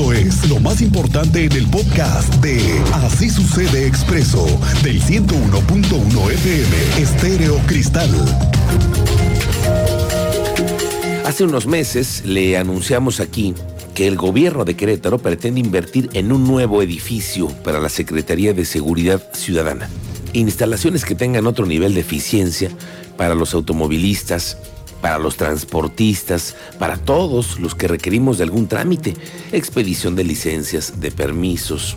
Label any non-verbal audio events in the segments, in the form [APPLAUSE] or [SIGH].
Esto es lo más importante en el podcast de Así sucede expreso del 101.1 FM Estéreo Cristal. Hace unos meses le anunciamos aquí que el gobierno de Querétaro pretende invertir en un nuevo edificio para la Secretaría de Seguridad Ciudadana. Instalaciones que tengan otro nivel de eficiencia para los automovilistas, para los transportistas, para todos los que requerimos de algún trámite, expedición de licencias, de permisos.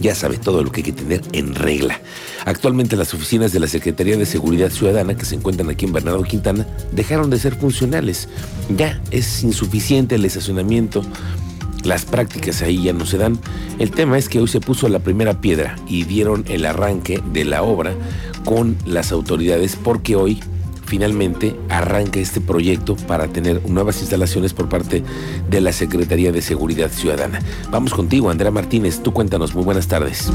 Ya sabe todo lo que hay que tener en regla. Actualmente las oficinas de la Secretaría de Seguridad Ciudadana que se encuentran aquí en Bernardo Quintana dejaron de ser funcionales. Ya es insuficiente el estacionamiento. Las prácticas ahí ya no se dan. El tema es que hoy se puso la primera piedra y dieron el arranque de la obra con las autoridades porque hoy finalmente arranca este proyecto para tener nuevas instalaciones por parte de la Secretaría de Seguridad Ciudadana. Vamos contigo, Andrea Martínez. Tú cuéntanos. Muy buenas tardes.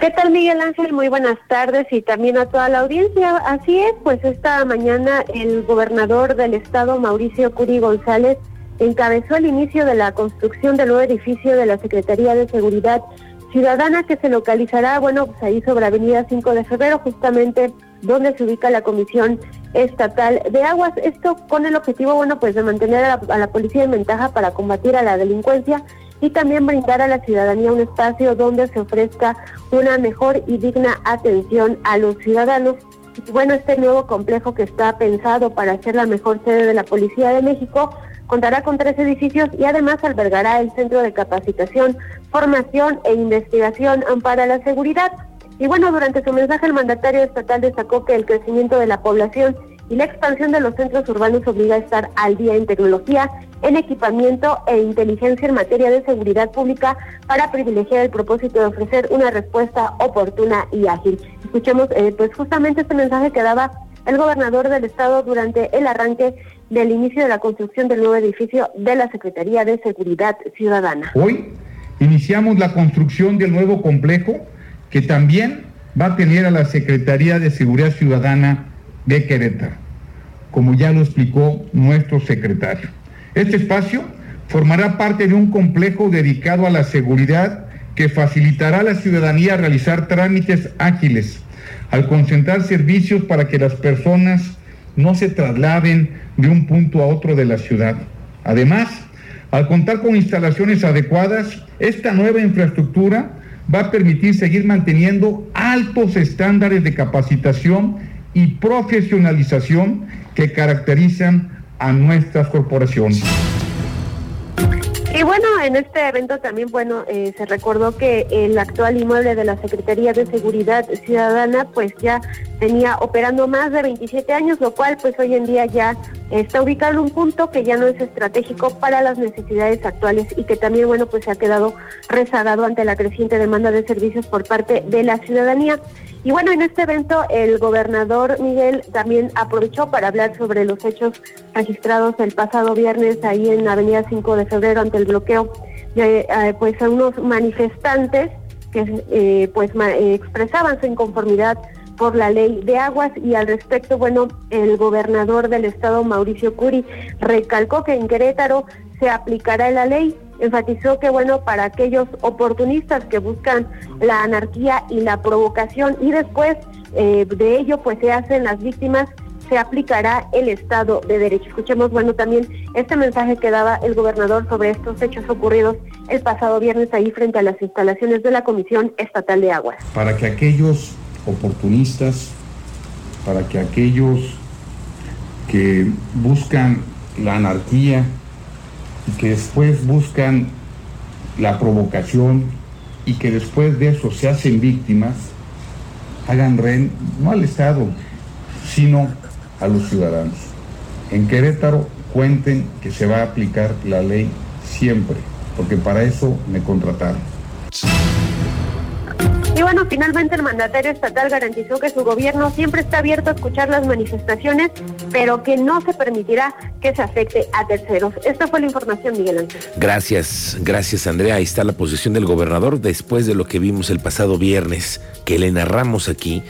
¿Qué tal Miguel Ángel? Muy buenas tardes y también a toda la audiencia. Así es, pues esta mañana el gobernador del estado, Mauricio Curi González, encabezó el inicio de la construcción del nuevo edificio de la Secretaría de Seguridad Ciudadana que se localizará, bueno, pues ahí sobre Avenida 5 de Febrero, justamente donde se ubica la Comisión Estatal de Aguas. Esto con el objetivo, bueno, pues de mantener a la, policía en ventaja para combatir a la delincuencia y también brindar a la ciudadanía un espacio donde se ofrezca una mejor y digna atención a los ciudadanos. bueno, este nuevo complejo que está pensado para ser la mejor sede de la Policía de México contará con tres edificios y además albergará el Centro de Capacitación, Formación e Investigación para la Seguridad. Y bueno, durante su mensaje el mandatario estatal destacó que el crecimiento de la población y la expansión de los centros urbanos obliga a estar al día en tecnología, en equipamiento e inteligencia en materia de seguridad pública para privilegiar el propósito de ofrecer una respuesta oportuna y ágil. Escuchemos eh, pues justamente este mensaje que daba el gobernador del estado durante el arranque del inicio de la construcción del nuevo edificio de la Secretaría de Seguridad Ciudadana. Hoy iniciamos la construcción del nuevo complejo que también va a tener a la Secretaría de Seguridad Ciudadana de Querétaro, como ya lo explicó nuestro secretario. Este espacio formará parte de un complejo dedicado a la seguridad que facilitará a la ciudadanía realizar trámites ágiles, al concentrar servicios para que las personas no se trasladen de un punto a otro de la ciudad. Además, al contar con instalaciones adecuadas, esta nueva infraestructura va a permitir seguir manteniendo altos estándares de capacitación y profesionalización que caracterizan a nuestras corporaciones. Y bueno, en este evento también, bueno, eh, se recordó que el actual inmueble de la Secretaría de Seguridad Ciudadana, pues ya tenía operando más de 27 años, lo cual pues hoy en día ya está ubicado un punto que ya no es estratégico para las necesidades actuales y que también, bueno, pues se ha quedado rezagado ante la creciente demanda de servicios por parte de la ciudadanía. Y bueno, en este evento el gobernador Miguel también aprovechó para hablar sobre los hechos registrados el pasado viernes ahí en Avenida 5 de Febrero ante el bloqueo de eh, pues a unos manifestantes que eh, pues expresaban su inconformidad por la ley de aguas y al respecto, bueno, el gobernador del estado Mauricio Curi recalcó que en Querétaro se aplicará la ley enfatizó que bueno para aquellos oportunistas que buscan la anarquía y la provocación y después eh, de ello pues se hacen las víctimas se aplicará el Estado de Derecho. Escuchemos, bueno, también este mensaje que daba el gobernador sobre estos hechos ocurridos el pasado viernes ahí frente a las instalaciones de la Comisión Estatal de Aguas. Para que aquellos oportunistas, para que aquellos que buscan la anarquía, y que después buscan la provocación y que después de eso se hacen víctimas, hagan ren no al Estado, sino a los ciudadanos. En Querétaro cuenten que se va a aplicar la ley siempre, porque para eso me contrataron. Y bueno, finalmente el mandatario estatal garantizó que su gobierno siempre está abierto a escuchar las manifestaciones, pero que no se permitirá que se afecte a terceros. Esta fue la información, Miguel Ángel. Gracias, gracias Andrea. Ahí está la posición del gobernador después de lo que vimos el pasado viernes, que le narramos aquí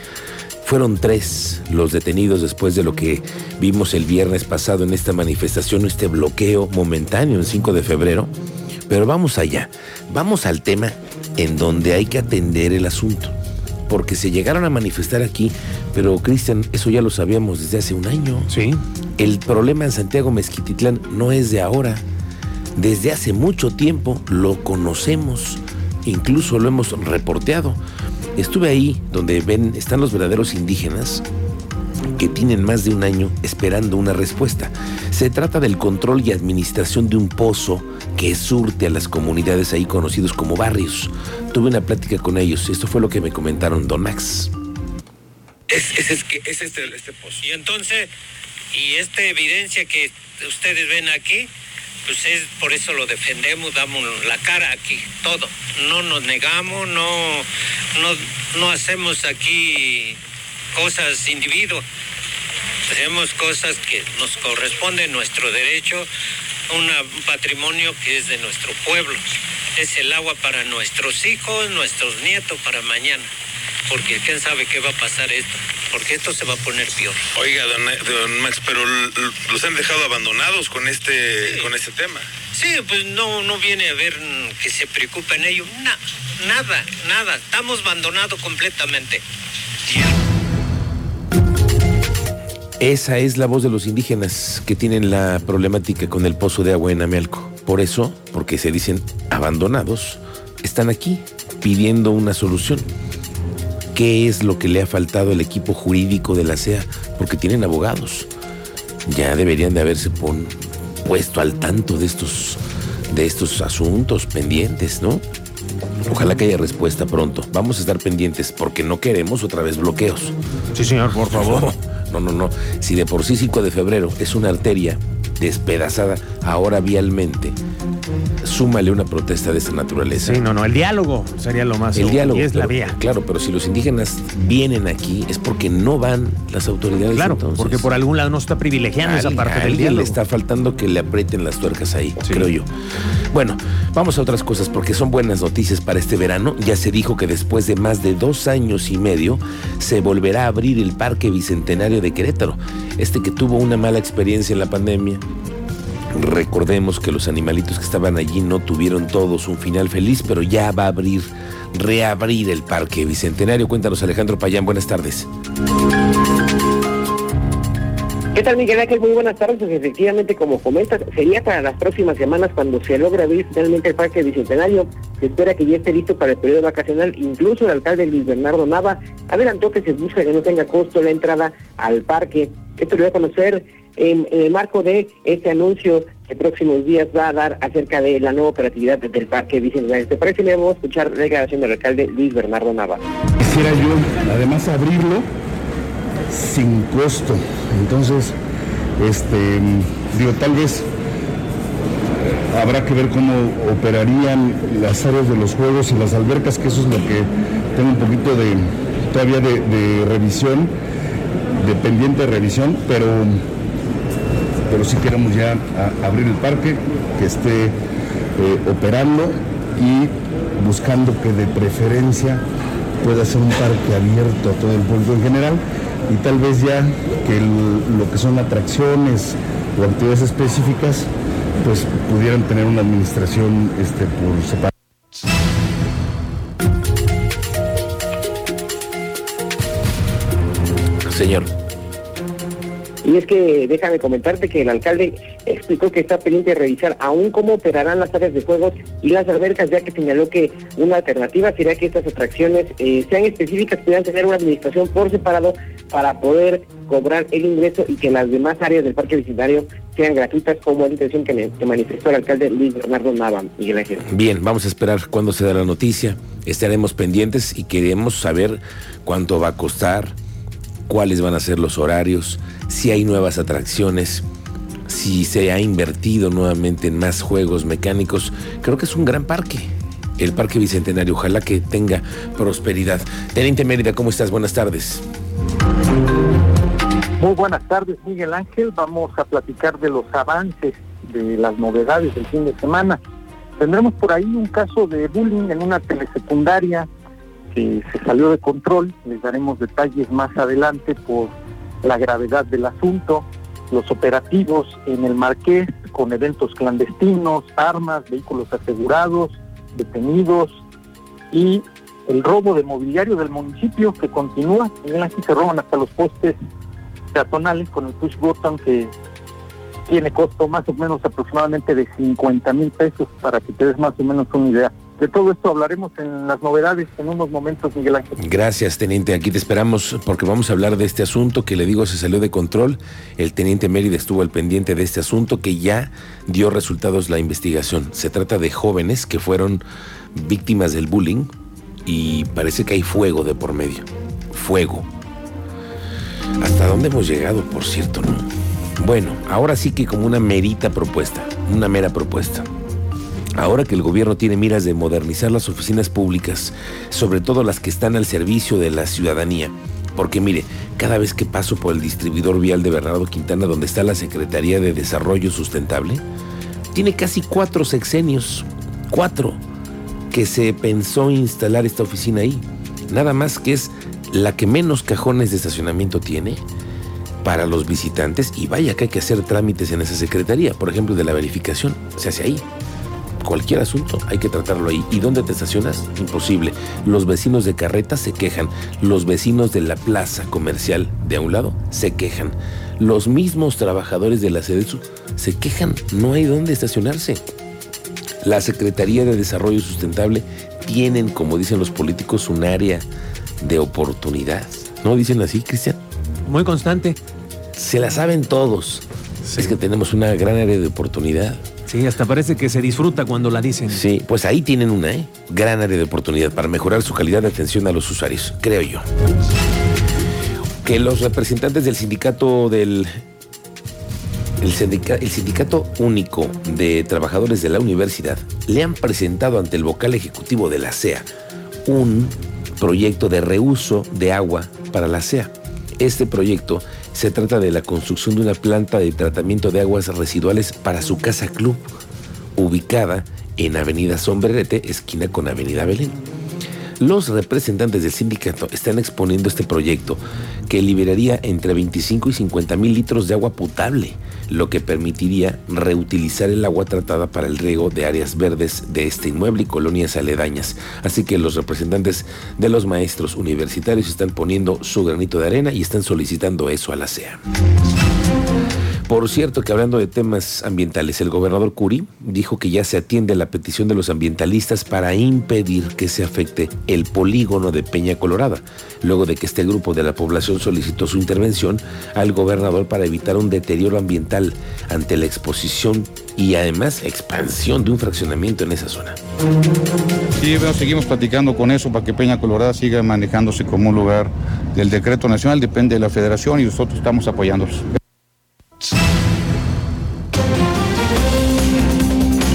Fueron tres los detenidos después de lo que vimos el viernes pasado en esta manifestación, este bloqueo momentáneo el 5 de febrero. Pero vamos allá, vamos al tema en donde hay que atender el asunto. Porque se llegaron a manifestar aquí, pero Cristian, eso ya lo sabíamos desde hace un año. Sí. El problema en Santiago Mezquititlán no es de ahora. Desde hace mucho tiempo lo conocemos, incluso lo hemos reporteado. Estuve ahí donde ven, están los verdaderos indígenas que tienen más de un año esperando una respuesta. Se trata del control y administración de un pozo que surte a las comunidades ahí conocidos como barrios. Tuve una plática con ellos. Esto fue lo que me comentaron Don Max. Es, es, es, es este, este pozo. Y entonces, y esta evidencia que ustedes ven aquí, pues es por eso lo defendemos, damos la cara aquí, todo. No nos negamos, no, no, no hacemos aquí cosas individuos. Hacemos cosas que nos corresponden, nuestro derecho, un patrimonio que es de nuestro pueblo. Es el agua para nuestros hijos, nuestros nietos, para mañana. Porque quién sabe qué va a pasar esto porque esto se va a poner peor. Oiga, don, don Max, pero los han dejado abandonados con este, sí. con este tema. Sí, pues no, no viene a ver que se preocupen ellos. Na, nada, nada. Estamos abandonados completamente. Esa es la voz de los indígenas que tienen la problemática con el pozo de agua en Amelco. Por eso, porque se dicen abandonados, están aquí pidiendo una solución qué es lo que le ha faltado al equipo jurídico de la CEA, porque tienen abogados. Ya deberían de haberse pon, puesto al tanto de estos, de estos asuntos pendientes, ¿no? Ojalá que haya respuesta pronto. Vamos a estar pendientes porque no queremos otra vez bloqueos. Sí, señor, por favor. [LAUGHS] No, no, no. Si de por sí 5 de febrero es una arteria despedazada ahora vialmente, súmale una protesta de esta naturaleza. Sí, no, no, el diálogo sería lo más. El diálogo. Y es claro, la vía. Claro, pero si los indígenas vienen aquí es porque no van las autoridades. Claro, entonces. porque por algún lado no está privilegiando esa parte del diálogo. le está faltando que le aprieten las tuercas ahí, Sí. creo yo. Bueno, vamos a otras cosas porque son buenas noticias para este verano. Ya se dijo que después de más de dos años y medio se volverá a abrir el Parque Bicentenario de Querétaro. Este que tuvo una mala experiencia en la pandemia. Recordemos que los animalitos que estaban allí no tuvieron todos un final feliz, pero ya va a abrir, reabrir el Parque Bicentenario. Cuéntanos, Alejandro Payán, buenas tardes. ¿Qué tal, Miguel Ángel? Muy buenas tardes. Pues, efectivamente, como comentas, sería para las próximas semanas cuando se logre abrir finalmente el Parque Bicentenario. Se espera que ya esté listo para el periodo vacacional. Incluso el alcalde Luis Bernardo Nava adelantó que se busca que no tenga costo la entrada al parque. Esto lo voy a conocer en, en el marco de este anuncio que próximos días va a dar acerca de la nueva operatividad del Parque Bicentenario. ¿Te parece? Le vamos a escuchar la declaración del alcalde Luis Bernardo Nava. Quisiera yo, además, abrirlo sin costo. Entonces, este, digo, tal vez habrá que ver cómo operarían las áreas de los juegos y las albercas, que eso es lo que tengo un poquito de todavía de, revisión, de pendiente revisión, pero, pero sí queremos ya abrir el parque, que esté eh, operando y buscando que de preferencia pueda ser un parque abierto a todo el público en general y tal vez ya que el- lo que son atracciones o actividades específicas pues pudieran tener una administración este, por separado. Señor. Y es que déjame comentarte que el alcalde explicó que está pendiente de revisar aún cómo operarán las áreas de juegos y las albercas, ya que señaló que una alternativa sería que estas atracciones eh, sean específicas, puedan tener una administración por separado para poder cobrar el ingreso y que las demás áreas del parque bicentenario sean gratuitas, como la intención que, que manifestó el alcalde Luis Bernardo Nava. Miguel Ángel. Bien, vamos a esperar cuándo se da la noticia. Estaremos pendientes y queremos saber cuánto va a costar, cuáles van a ser los horarios, si hay nuevas atracciones, si se ha invertido nuevamente en más juegos mecánicos. Creo que es un gran parque. El Parque Bicentenario, ojalá que tenga prosperidad. Teniente Mérida, ¿cómo estás? Buenas tardes. Muy buenas tardes, Miguel Ángel. Vamos a platicar de los avances, de las novedades del fin de semana. Tendremos por ahí un caso de bullying en una telesecundaria que se salió de control. Les daremos detalles más adelante por la gravedad del asunto, los operativos en el Marqués con eventos clandestinos, armas, vehículos asegurados, detenidos y el robo de mobiliario del municipio que continúa. En aquí se roban hasta los postes peatonales con el push button que tiene costo más o menos aproximadamente de 50 mil pesos para que te des más o menos una idea. De todo esto hablaremos en las novedades en unos momentos, Miguel Ángel. Gracias, teniente. Aquí te esperamos porque vamos a hablar de este asunto que le digo se salió de control. El teniente Mérida estuvo al pendiente de este asunto que ya dio resultados la investigación. Se trata de jóvenes que fueron víctimas del bullying y parece que hay fuego de por medio. Fuego. ¿Hasta dónde hemos llegado, por cierto, no? Bueno, ahora sí que como una merita propuesta, una mera propuesta. Ahora que el gobierno tiene miras de modernizar las oficinas públicas, sobre todo las que están al servicio de la ciudadanía, porque mire, cada vez que paso por el distribuidor vial de Bernardo Quintana, donde está la Secretaría de Desarrollo Sustentable, tiene casi cuatro sexenios, cuatro, que se pensó instalar esta oficina ahí. Nada más que es la que menos cajones de estacionamiento tiene para los visitantes y vaya que hay que hacer trámites en esa secretaría, por ejemplo, de la verificación, se hace ahí cualquier asunto hay que tratarlo ahí. ¿Y dónde te estacionas? Imposible. Los vecinos de Carreta se quejan. Los vecinos de la plaza comercial de a un lado se quejan. Los mismos trabajadores de la SEDESU se quejan. No hay dónde estacionarse. La Secretaría de Desarrollo Sustentable tienen, como dicen los políticos, un área de oportunidad. ¿No dicen así, Cristian? Muy constante. Se la saben todos. Es que tenemos una gran área de oportunidad. Sí, hasta parece que se disfruta cuando la dicen. Sí, pues ahí tienen una ¿eh? gran área de oportunidad para mejorar su calidad de atención a los usuarios, creo yo. Que los representantes del sindicato del el, Sindicato Único de Trabajadores de la Universidad le han presentado ante el vocal ejecutivo de la CEA un proyecto de reuso de agua para la CEA. Este proyecto se trata de la construcción de una planta de tratamiento de aguas residuales para su casa club, ubicada en Avenida Sombrerete, esquina con Avenida Belén. Los representantes del sindicato están exponiendo este proyecto que liberaría entre 25 y 50 mil litros de agua potable, lo que permitiría reutilizar el agua tratada para el riego de áreas verdes de este inmueble y colonias aledañas. Así que los representantes de los maestros universitarios están poniendo su granito de arena y están solicitando eso a la CEA. Por cierto, que hablando de temas ambientales, el gobernador Curi dijo que ya se atiende a la petición de los ambientalistas para impedir que se afecte el polígono de Peña Colorada, luego de que este grupo de la población solicitó su intervención al gobernador para evitar un deterioro ambiental ante la exposición y además expansión de un fraccionamiento en esa zona. Sí, bueno, seguimos platicando con eso para que Peña Colorada siga manejándose como un lugar del decreto nacional, depende de la federación y nosotros estamos apoyándolos.